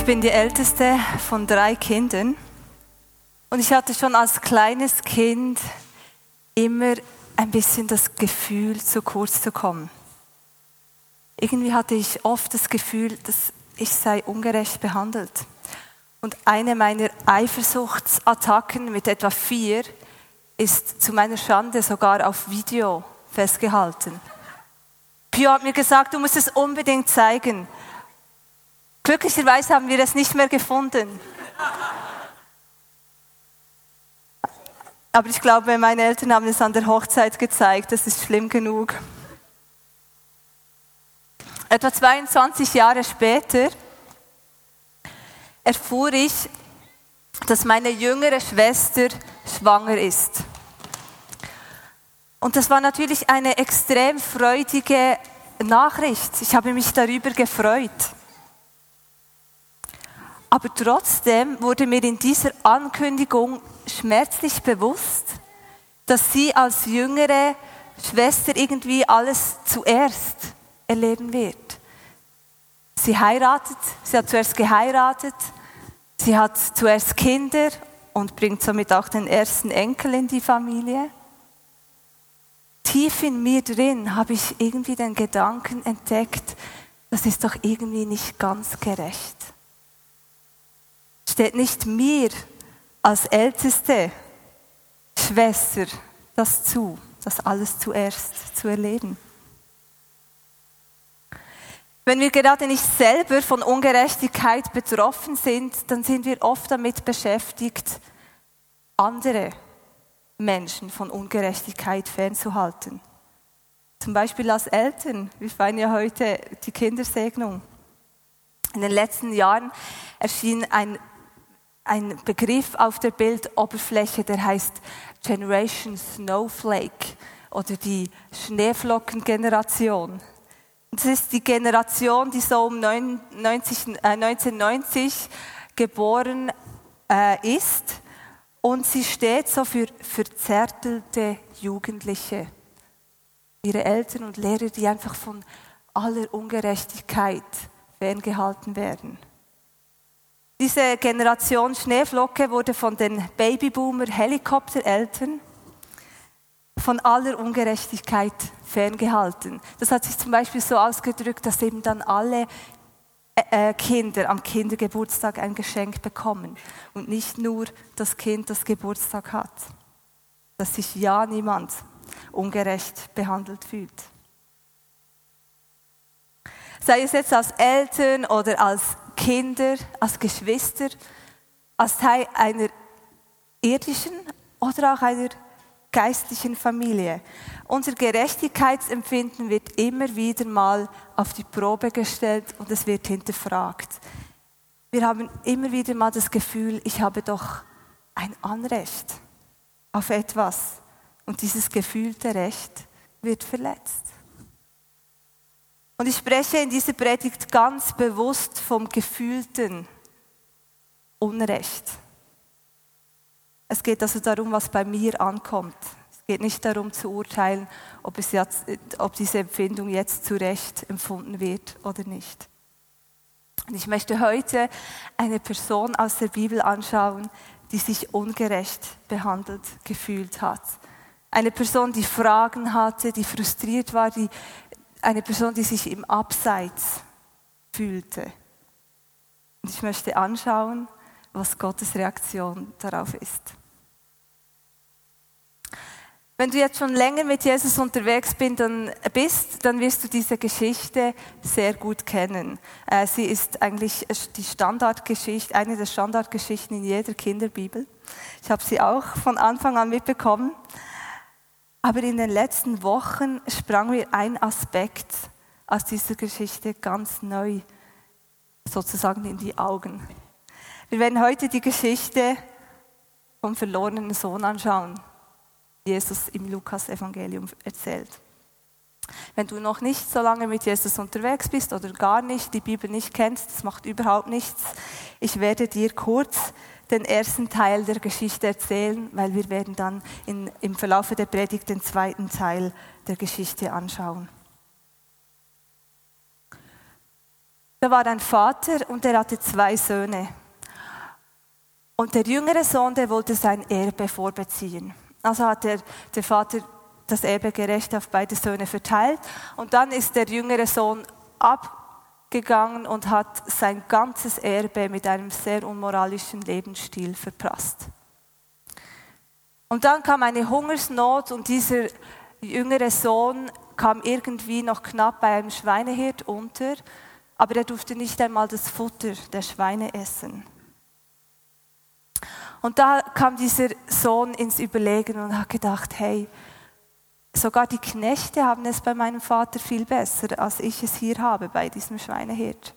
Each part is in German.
Ich bin die älteste von drei Kindern und ich hatte schon als kleines Kind immer ein bisschen das Gefühl, zu kurz zu kommen. Irgendwie hatte ich oft das Gefühl, dass ich sei ungerecht behandelt. Und eine meiner Eifersuchtsattacken mit etwa vier ist zu meiner Schande sogar auf Video festgehalten. Pio hat mir gesagt, du musst es unbedingt zeigen. Glücklicherweise haben wir es nicht mehr gefunden. Aber ich glaube, meine Eltern haben es an der Hochzeit gezeigt. Das ist schlimm genug. Etwa 22 Jahre später erfuhr ich, dass meine jüngere Schwester schwanger ist. Und das war natürlich eine extrem freudige Nachricht. Ich habe mich darüber gefreut. Aber trotzdem wurde mir in dieser Ankündigung schmerzlich bewusst, dass sie als jüngere Schwester irgendwie alles zuerst erleben wird. Sie heiratet, sie hat zuerst geheiratet, sie hat zuerst Kinder und bringt somit auch den ersten Enkel in die Familie. Tief in mir drin habe ich irgendwie den Gedanken entdeckt, das ist doch irgendwie nicht ganz gerecht. Steht nicht mir als älteste Schwester das zu, das alles zuerst zu erleben. Wenn wir gerade nicht selber von Ungerechtigkeit betroffen sind, dann sind wir oft damit beschäftigt, andere Menschen von Ungerechtigkeit fernzuhalten. Zum Beispiel als Eltern. Wir feiern ja heute die Kindersegnung. In den letzten Jahren erschien ein, ein Begriff auf der Bildoberfläche, der heißt Generation Snowflake oder die Schneeflockengeneration. Das ist die Generation, die so um 90, äh, 1990 geboren äh, ist. Und sie steht so für verzärtelte Jugendliche. Ihre Eltern und Lehrer, die einfach von aller Ungerechtigkeit ferngehalten werden. Diese Generation Schneeflocke wurde von den Babyboomer Helikoptereltern von aller Ungerechtigkeit ferngehalten. Das hat sich zum Beispiel so ausgedrückt, dass eben dann alle äh, äh, Kinder am Kindergeburtstag ein Geschenk bekommen und nicht nur das Kind, das Geburtstag hat. Dass sich ja niemand ungerecht behandelt fühlt. Sei es jetzt als Eltern oder als Kinder, als Geschwister, als Teil einer irdischen oder auch einer geistlichen Familie. Unser Gerechtigkeitsempfinden wird immer wieder mal auf die Probe gestellt und es wird hinterfragt. Wir haben immer wieder mal das Gefühl, ich habe doch ein Anrecht auf etwas und dieses gefühlte Recht wird verletzt. Und ich spreche in dieser Predigt ganz bewusst vom gefühlten Unrecht. Es geht also darum, was bei mir ankommt. Es geht nicht darum zu urteilen, ob, jetzt, ob diese Empfindung jetzt zu Recht empfunden wird oder nicht. Und ich möchte heute eine Person aus der Bibel anschauen, die sich ungerecht behandelt gefühlt hat. Eine Person, die Fragen hatte, die frustriert war, die, eine Person, die sich im Abseits fühlte. Und ich möchte anschauen, was Gottes Reaktion darauf ist. Wenn du jetzt schon länger mit Jesus unterwegs bist, dann wirst du diese Geschichte sehr gut kennen. Äh, sie ist eigentlich die Standardgeschichte, eine der Standardgeschichten in jeder Kinderbibel. Ich habe sie auch von Anfang an mitbekommen. Aber in den letzten Wochen sprang mir ein Aspekt aus dieser Geschichte ganz neu sozusagen in die Augen. Wir werden heute die Geschichte vom verlorenen Sohn anschauen, die Jesus im Lukas-Evangelium erzählt. Wenn du noch nicht so lange mit Jesus unterwegs bist oder gar nicht die Bibel nicht kennst, das macht überhaupt nichts. Ich werde dir kurz den ersten Teil der Geschichte erzählen, weil wir werden dann in, im Verlauf der Predigt den zweiten Teil der Geschichte anschauen. Da war ein Vater und er hatte zwei Söhne. Und der jüngere Sohn, der wollte sein Erbe vorbeziehen. Also hat der, der Vater das Erbe gerecht auf beide Söhne verteilt. Und dann ist der jüngere Sohn abgegangen und hat sein ganzes Erbe mit einem sehr unmoralischen Lebensstil verprasst. Und dann kam eine Hungersnot und dieser jüngere Sohn kam irgendwie noch knapp bei einem Schweinehirt unter, aber er durfte nicht einmal das Futter der Schweine essen. Und da kam dieser Sohn ins Überlegen und hat gedacht, hey, sogar die Knechte haben es bei meinem Vater viel besser, als ich es hier habe bei diesem Schweinehirt.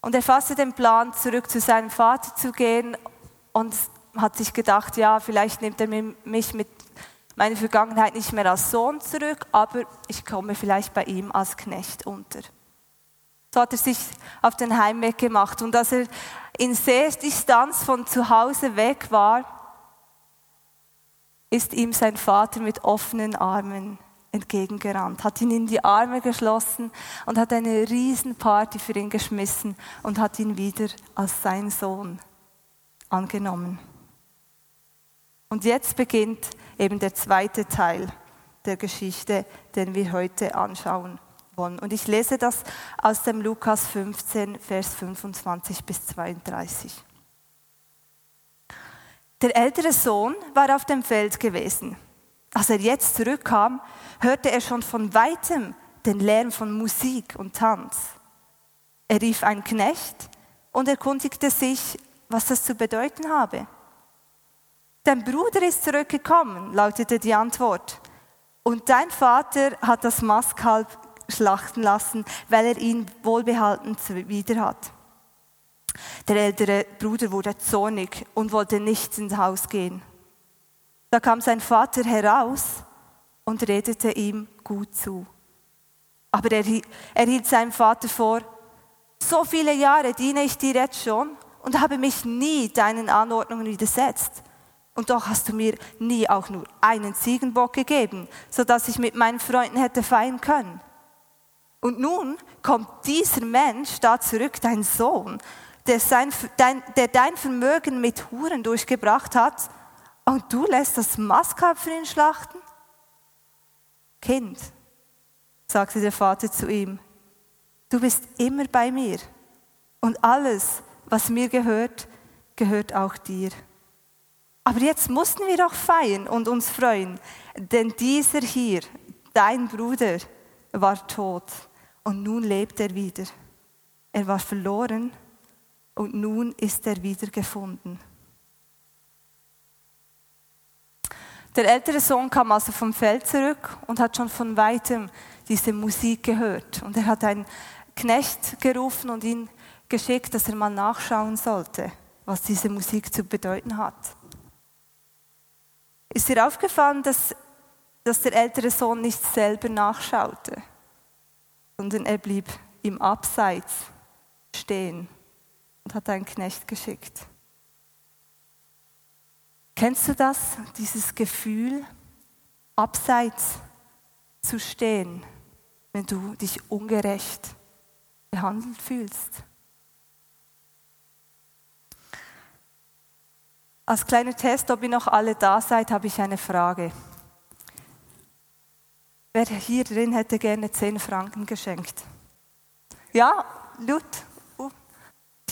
Und er fasste den Plan, zurück zu seinem Vater zu gehen und hat sich gedacht, ja, vielleicht nimmt er mich mit meiner Vergangenheit nicht mehr als Sohn zurück, aber ich komme vielleicht bei ihm als Knecht unter. So hat er sich auf den Heimweg gemacht. Und als er in sehr Distanz von zu Hause weg war, ist ihm sein Vater mit offenen Armen entgegengerannt, hat ihn in die Arme geschlossen und hat eine Riesenparty für ihn geschmissen und hat ihn wieder als sein Sohn angenommen. Und jetzt beginnt eben der zweite Teil der Geschichte, den wir heute anschauen wollen. Und ich lese das aus dem Lukas 15, Vers 25 bis 32. Der ältere Sohn war auf dem Feld gewesen. Als er jetzt zurückkam, hörte er schon von weitem den Lärm von Musik und Tanz. Er rief einen Knecht und erkundigte sich, was das zu bedeuten habe. Dein Bruder ist zurückgekommen, lautete die Antwort. Und dein Vater hat das Mastkalb schlachten lassen, weil er ihn wohlbehalten wieder hat. Der ältere Bruder wurde zornig und wollte nicht ins Haus gehen. Da kam sein Vater heraus und redete ihm gut zu. Aber er, er hielt seinem Vater vor, so viele Jahre diene ich dir jetzt schon und habe mich nie deinen Anordnungen widersetzt. Und doch hast du mir nie auch nur einen Ziegenbock gegeben, sodass ich mit meinen Freunden hätte feiern können. Und nun kommt dieser Mensch da zurück, dein Sohn, der, sein, dein, der dein Vermögen mit Huren durchgebracht hat, und du lässt das für ihn schlachten? Kind, sagte der Vater zu ihm, du bist immer bei mir und alles, was mir gehört, gehört auch dir. Aber jetzt mussten wir doch feiern und uns freuen, denn dieser hier, dein Bruder, war tot und nun lebt er wieder. Er war verloren und nun ist er wieder gefunden. Der ältere Sohn kam also vom Feld zurück und hat schon von weitem diese Musik gehört. Und er hat einen Knecht gerufen und ihn geschickt, dass er mal nachschauen sollte, was diese Musik zu bedeuten hat. Ist dir aufgefallen, dass, dass der ältere Sohn nicht selber nachschaute, sondern er blieb im Abseits stehen und hat einen Knecht geschickt. Kennst du das, dieses Gefühl, abseits zu stehen, wenn du dich ungerecht behandelt fühlst? Als kleiner Test, ob ihr noch alle da seid, habe ich eine Frage. Wer hier drin hätte gerne 10 Franken geschenkt? Ja, Lut,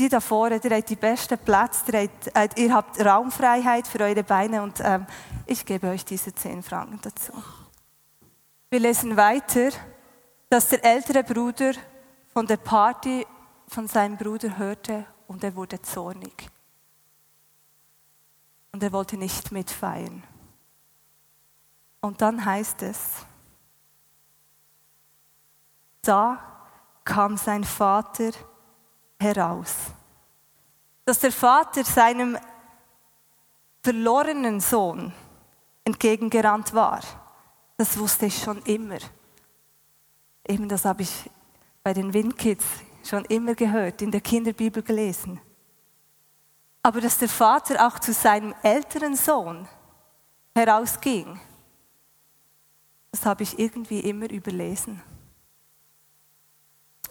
die da vorne, ihr habt die besten Plätze, ihr habt, äh, ihr habt Raumfreiheit für eure Beine und ähm, ich gebe euch diese 10 Franken dazu. Wir lesen weiter, dass der ältere Bruder von der Party von seinem Bruder hörte und er wurde zornig. Und er wollte nicht mitfeiern. Und dann heißt es, da kam sein Vater heraus. dass der Vater seinem verlorenen Sohn entgegengerannt war. Das wusste ich schon immer. Eben das habe ich bei den Windkids schon immer gehört, in der Kinderbibel gelesen. Aber dass der Vater auch zu seinem älteren Sohn herausging, das habe ich irgendwie immer überlesen.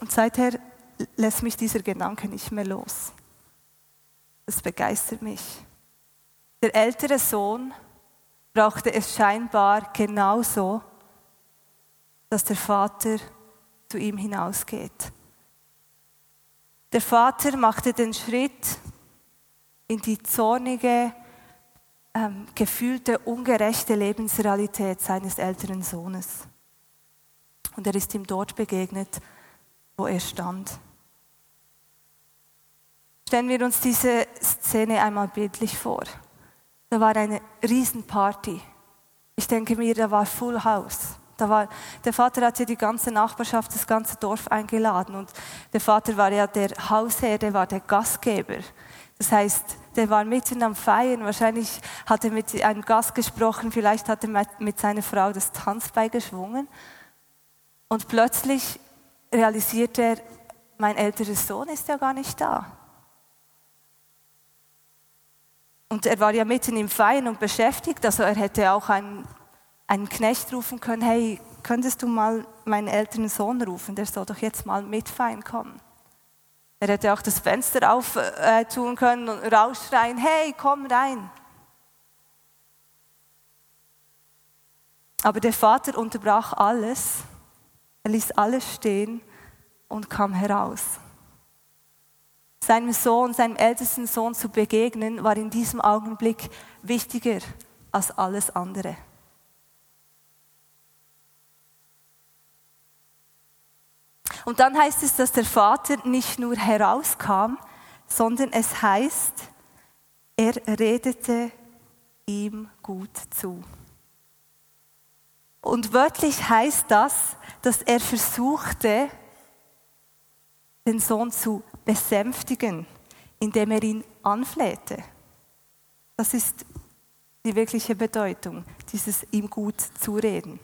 Und seither lässt mich dieser Gedanke nicht mehr los. Das begeistert mich. Der ältere Sohn brauchte es scheinbar genauso, dass der Vater zu ihm hinausgeht. Der Vater machte den Schritt in die zornige, ähm, gefühlte, ungerechte Lebensrealität seines älteren Sohnes. Und er ist ihm dort begegnet, wo er stand. Stellen wir uns diese Szene einmal bildlich vor. Da war eine Riesenparty. Ich denke mir, da war Full House. Da war, der Vater hat ja die ganze Nachbarschaft, das ganze Dorf eingeladen und der Vater war ja der Hausherr, der war der Gastgeber. Das heißt, der war mitten am Feiern. Wahrscheinlich hat er mit einem Gast gesprochen, vielleicht hat er mit seiner Frau das Tanzbein geschwungen. Und plötzlich realisiert er, mein älterer Sohn ist ja gar nicht da. Und er war ja mitten im Feiern und beschäftigt, also er hätte auch einen einen Knecht rufen können, hey, könntest du mal meinen älteren Sohn rufen, der soll doch jetzt mal mitfeiern kommen. Er hätte auch das Fenster auftun äh, können und rausschreien, hey, komm rein. Aber der Vater unterbrach alles, er ließ alles stehen und kam heraus. Seinem Sohn, seinem ältesten Sohn zu begegnen, war in diesem Augenblick wichtiger als alles andere. Und dann heißt es, dass der Vater nicht nur herauskam, sondern es heißt, er redete ihm gut zu. Und wörtlich heißt das, dass er versuchte, den Sohn zu besänftigen, indem er ihn anflehte. Das ist die wirkliche Bedeutung, dieses ihm gut zureden.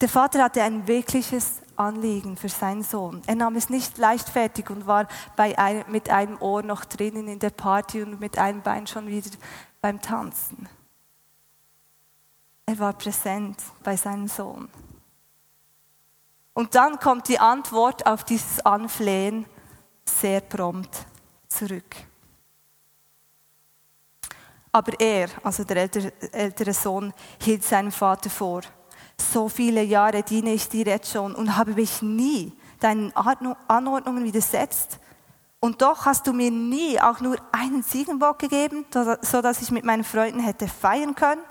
Der Vater hatte ein wirkliches Anliegen für seinen Sohn. Er nahm es nicht leichtfertig und war ein, mit einem Ohr noch drinnen in der Party und mit einem Bein schon wieder beim Tanzen. Er war präsent bei seinem Sohn. Und dann kommt die Antwort auf dieses Anflehen sehr prompt zurück. Aber er, also der ältere, Sohn, hielt seinem Vater vor, so viele Jahre diene ich dir jetzt schon und habe mich nie deinen Anordnungen widersetzt. Und doch hast du mir nie auch nur einen Ziegenbock gegeben, so dass ich mit meinen Freunden hätte feiern können.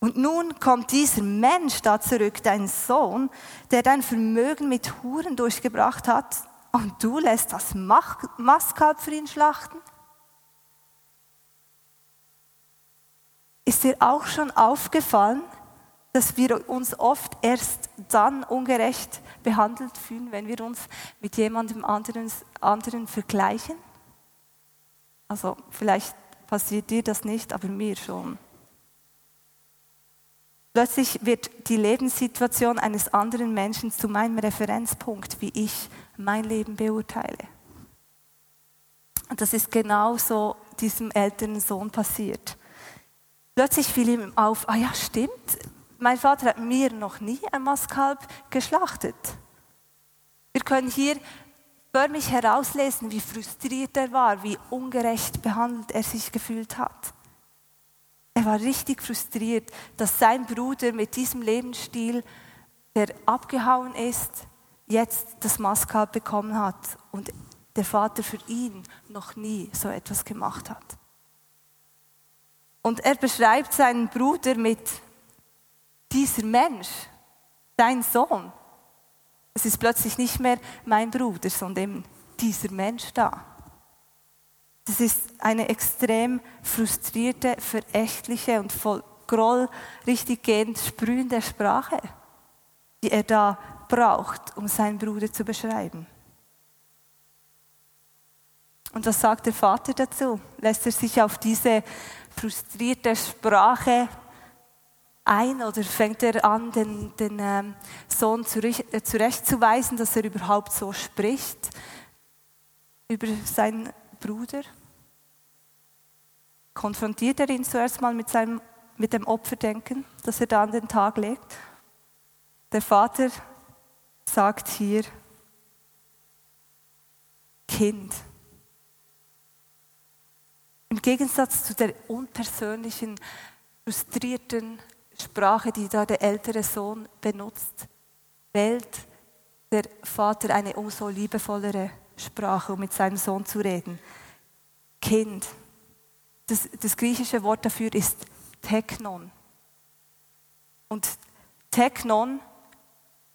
Und nun kommt dieser Mensch da zurück, dein Sohn, der dein Vermögen mit Huren durchgebracht hat, und du lässt das Mastkalb für ihn schlachten? Ist dir auch schon aufgefallen, dass wir uns oft erst dann ungerecht behandelt fühlen, wenn wir uns mit jemandem anderen, anderen vergleichen. Also vielleicht passiert dir das nicht, aber mir schon. Plötzlich wird die Lebenssituation eines anderen Menschen zu meinem Referenzpunkt, wie ich mein Leben beurteile. Und das ist genau so diesem älteren Sohn passiert. Plötzlich fiel ihm auf, ah ja, stimmt, mein Vater hat mir noch nie ein Mastkalb geschlachtet. Wir können hier förmlich herauslesen, wie frustriert er war, wie ungerecht behandelt er sich gefühlt hat. War richtig frustriert, dass sein Bruder mit diesem Lebensstil, der abgehauen ist, jetzt das Mastkalb bekommen hat und der Vater für ihn noch nie so etwas gemacht hat. Und er beschreibt seinen Bruder mit dieser Mensch, dein Sohn, es ist plötzlich nicht mehr mein Bruder, sondern dieser Mensch da. Das ist eine extrem frustrierte, verächtliche und voll Groll richtig gehend sprühende Sprache, die er da braucht, um seinen Bruder zu beschreiben. Und was sagt der Vater dazu? Lässt er sich auf diese frustrierte Sprache ein oder fängt er an, den, den ähm, Sohn äh, zurechtzuweisen, dass er überhaupt so spricht über seinen Bruder? Konfrontiert er ihn zuerst mal mit, seinem, mit dem Opferdenken, das er da an den Tag legt? Der Vater sagt hier, Kind. Im Gegensatz zu der unpersönlichen, frustrierten Sprache, die da der ältere Sohn benutzt, wählt der Vater eine umso liebevollere Sprache, um mit seinem Sohn zu reden. Kind. Das, das griechische Wort dafür ist Technon. Und Technon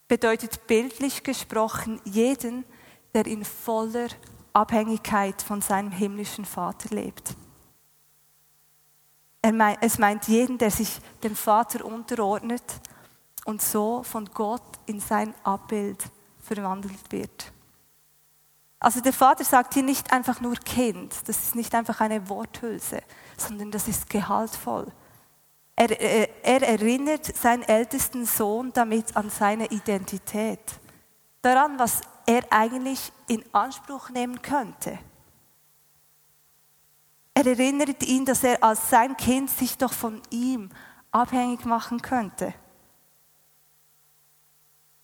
bedeutet bildlich gesprochen jeden, der in voller Abhängigkeit von seinem himmlischen Vater lebt. Es meint jeden, der sich dem Vater unterordnet und so von Gott in sein Abbild verwandelt wird. Also der Vater sagt hier nicht einfach nur Kind, das ist nicht einfach eine Worthülse, sondern das ist gehaltvoll. Er, er, er erinnert seinen ältesten Sohn damit an seine Identität, daran, was er eigentlich in Anspruch nehmen könnte. Er erinnert ihn, dass er als sein Kind sich doch von ihm abhängig machen könnte.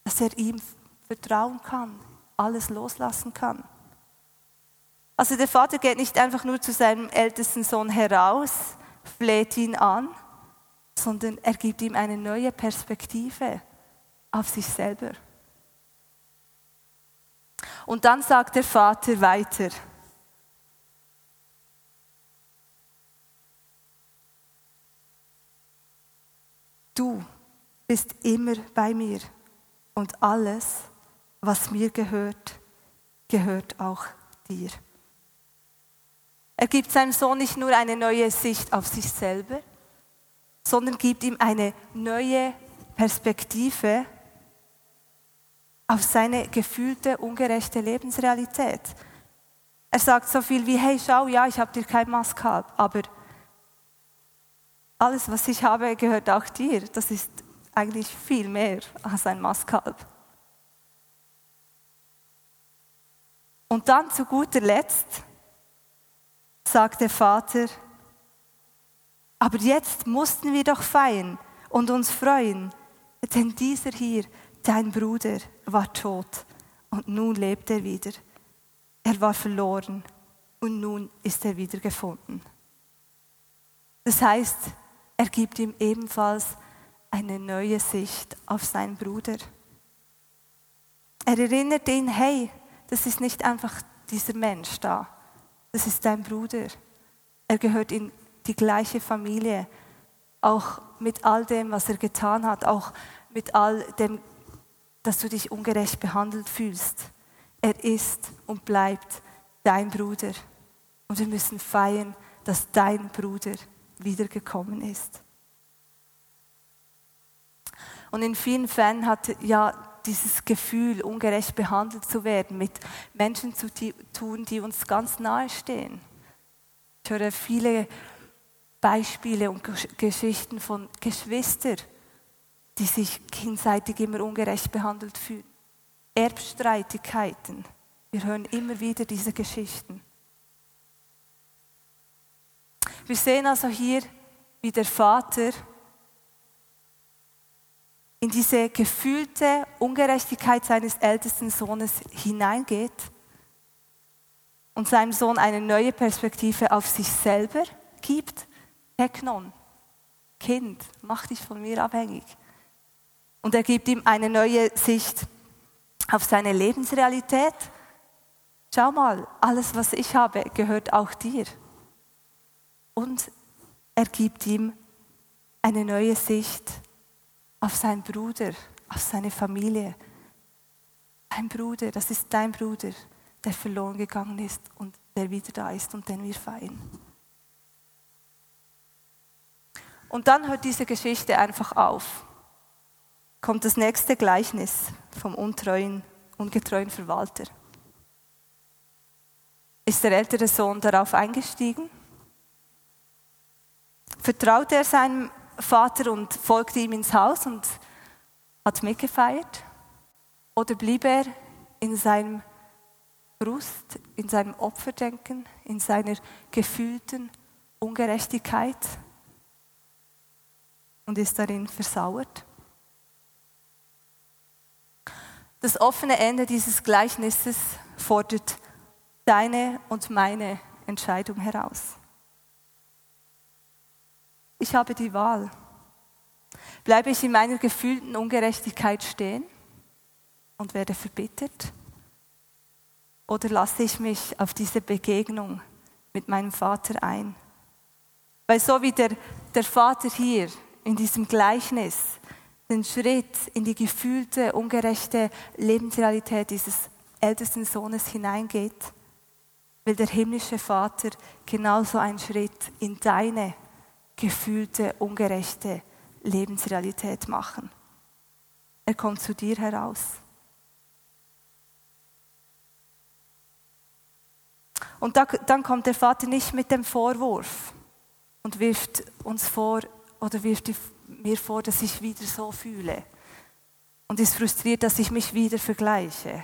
Dass er ihm vertrauen kann, alles loslassen kann. Also der Vater geht nicht einfach nur zu seinem ältesten Sohn heraus, fleht ihn an, sondern er gibt ihm eine neue Perspektive auf sich selber. Und dann sagt der Vater weiter, du bist immer bei mir und alles, was mir gehört, gehört auch dir. Er gibt seinem Sohn nicht nur eine neue Sicht auf sich selber, sondern gibt ihm eine neue Perspektive auf seine gefühlte, ungerechte Lebensrealität. Er sagt so viel wie, hey, schau, ja, ich habe dir kein Maskalb, aber alles, was ich habe, gehört auch dir. Das ist eigentlich viel mehr als ein Mastkalb. Und dann zu guter Letzt sagt der Vater, aber jetzt mussten wir doch feiern und uns freuen, denn dieser hier, dein Bruder, war tot und nun lebt er wieder. Er war verloren und nun ist er wieder gefunden. Das heißt, er gibt ihm ebenfalls eine neue Sicht auf seinen Bruder. Er erinnert ihn, hey, das ist nicht einfach dieser Mensch da, das ist dein Bruder. Er gehört in die gleiche Familie, auch mit all dem, was er getan hat, auch mit all dem, dass du dich ungerecht behandelt fühlst. Er ist und bleibt dein Bruder. Und wir müssen feiern, dass dein Bruder wiedergekommen ist. Und in vielen Fällen hat ja dieses Gefühl, ungerecht behandelt zu werden, mit Menschen zu tun, die uns ganz nahe stehen. Ich höre viele Beispiele und Geschichten von Geschwistern, die sich gegenseitig immer ungerecht behandelt fühlen. Erbstreitigkeiten. Wir hören immer wieder diese Geschichten. Wir sehen also hier, wie der Vater in diese gefühlte Ungerechtigkeit seines ältesten Sohnes hineingeht und seinem Sohn eine neue Perspektive auf sich selber gibt. Teknon, Kind, mach dich von mir abhängig. Und er gibt ihm eine neue Sicht auf seine Lebensrealität. Schau mal, alles, was ich habe, gehört auch dir und er gibt ihm eine neue Sicht auf seinen Bruder, auf seine Familie. Dein Bruder, das ist dein Bruder, der verloren gegangen ist und der wieder da ist und den wir feiern. Und dann hört diese Geschichte einfach auf. Kommt das nächste Gleichnis vom untreuen, ungetreuen Verwalter. Ist der ältere Sohn darauf eingestiegen? Vertraute er seinem Vater und folgte ihm ins Haus und hat mitgefeiert? Oder blieb er in seinem Brust, in seinem Opferdenken, in seiner gefühlten Ungerechtigkeit und ist darin versauert? Das offene Ende dieses Gleichnisses fordert deine und meine Entscheidung heraus. Ich habe die Wahl. Bleibe ich in meiner gefühlten Ungerechtigkeit stehen und werde verbittert? Oder lasse ich mich auf diese Begegnung mit meinem Vater ein? Weil so wie der, der Vater hier in diesem Gleichnis den Schritt in die gefühlte, ungerechte Lebensrealität dieses ältesten Sohnes hineingeht, will der himmlische Vater genauso einen Schritt in deine gefühlte, ungerechte Lebensrealität machen. Er kommt zu dir heraus. Und da, dann kommt der Vater nicht mit dem Vorwurf und wirft uns vor oder wirft mir vor, dass ich wieder so fühle und ist frustriert, dass ich mich wieder vergleiche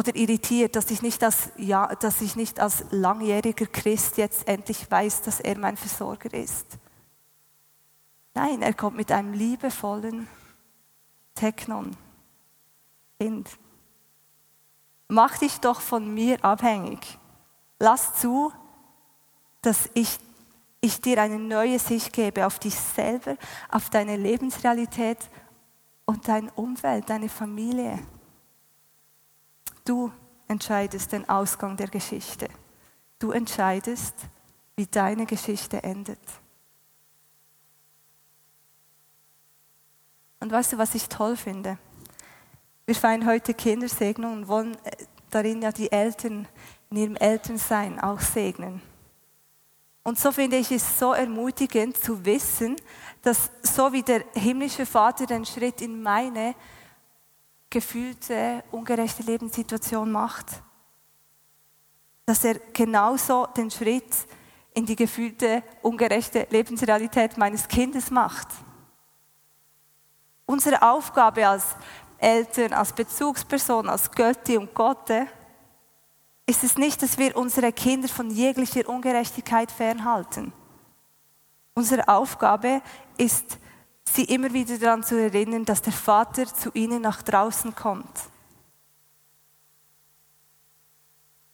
oder irritiert, dass ich nicht als, ja, dass ich nicht als langjähriger Christ jetzt endlich weiß, dass er mein Versorger ist. Nein, er kommt mit einem liebevollen Technon. Kind. Mach dich doch von mir abhängig. Lass zu, dass ich, ich dir eine neue Sicht gebe auf dich selber, auf deine Lebensrealität und dein Umfeld, deine Familie. Du entscheidest den Ausgang der Geschichte. Du entscheidest, wie deine Geschichte endet. Und weißt du, was ich toll finde? Wir feiern heute Kindersegnung und wollen äh, darin ja die Eltern in ihrem Elternsein auch segnen. Und so finde ich es so ermutigend zu wissen, dass so wie der himmlische Vater den Schritt in meine gefühlte, ungerechte Lebenssituation macht, dass er genauso den Schritt in die gefühlte, ungerechte Lebensrealität meines Kindes macht. Unsere Aufgabe als Eltern, als Bezugsperson, als Götti und Gotte ist es nicht, dass wir unsere Kinder von jeglicher Ungerechtigkeit fernhalten. Unsere Aufgabe ist, sie immer wieder daran zu erinnern, dass der Vater zu ihnen nach draußen kommt.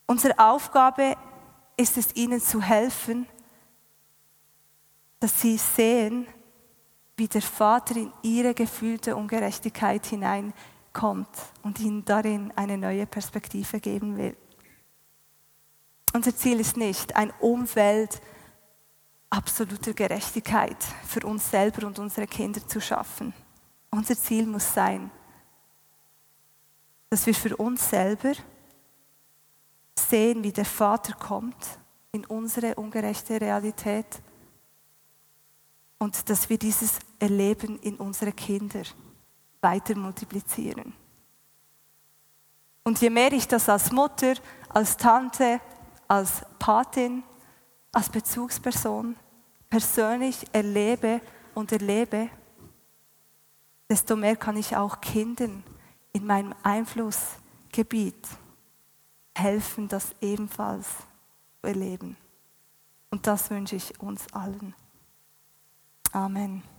Unsere Aufgabe ist es, ihnen zu helfen, dass sie sehen, wie der Vater in ihre gefühlte Ungerechtigkeit hineinkommt und ihnen darin eine neue Perspektive geben will. Unser Ziel ist nicht ein Umfeld absoluter Gerechtigkeit für uns selber und unsere Kinder zu schaffen. Unser Ziel muss sein, dass wir für uns selber sehen, wie der Vater kommt in unsere ungerechte Realität und dass wir dieses Erleben in unsere Kinder weiter multiplizieren. Und je mehr ich das als Mutter, als Tante, als Patin, als Bezugsperson persönlich erlebe und erlebe, desto mehr kann ich auch Kindern in meinem Einflussgebiet helfen, das ebenfalls zu erleben. Und das wünsche ich uns allen. Amen.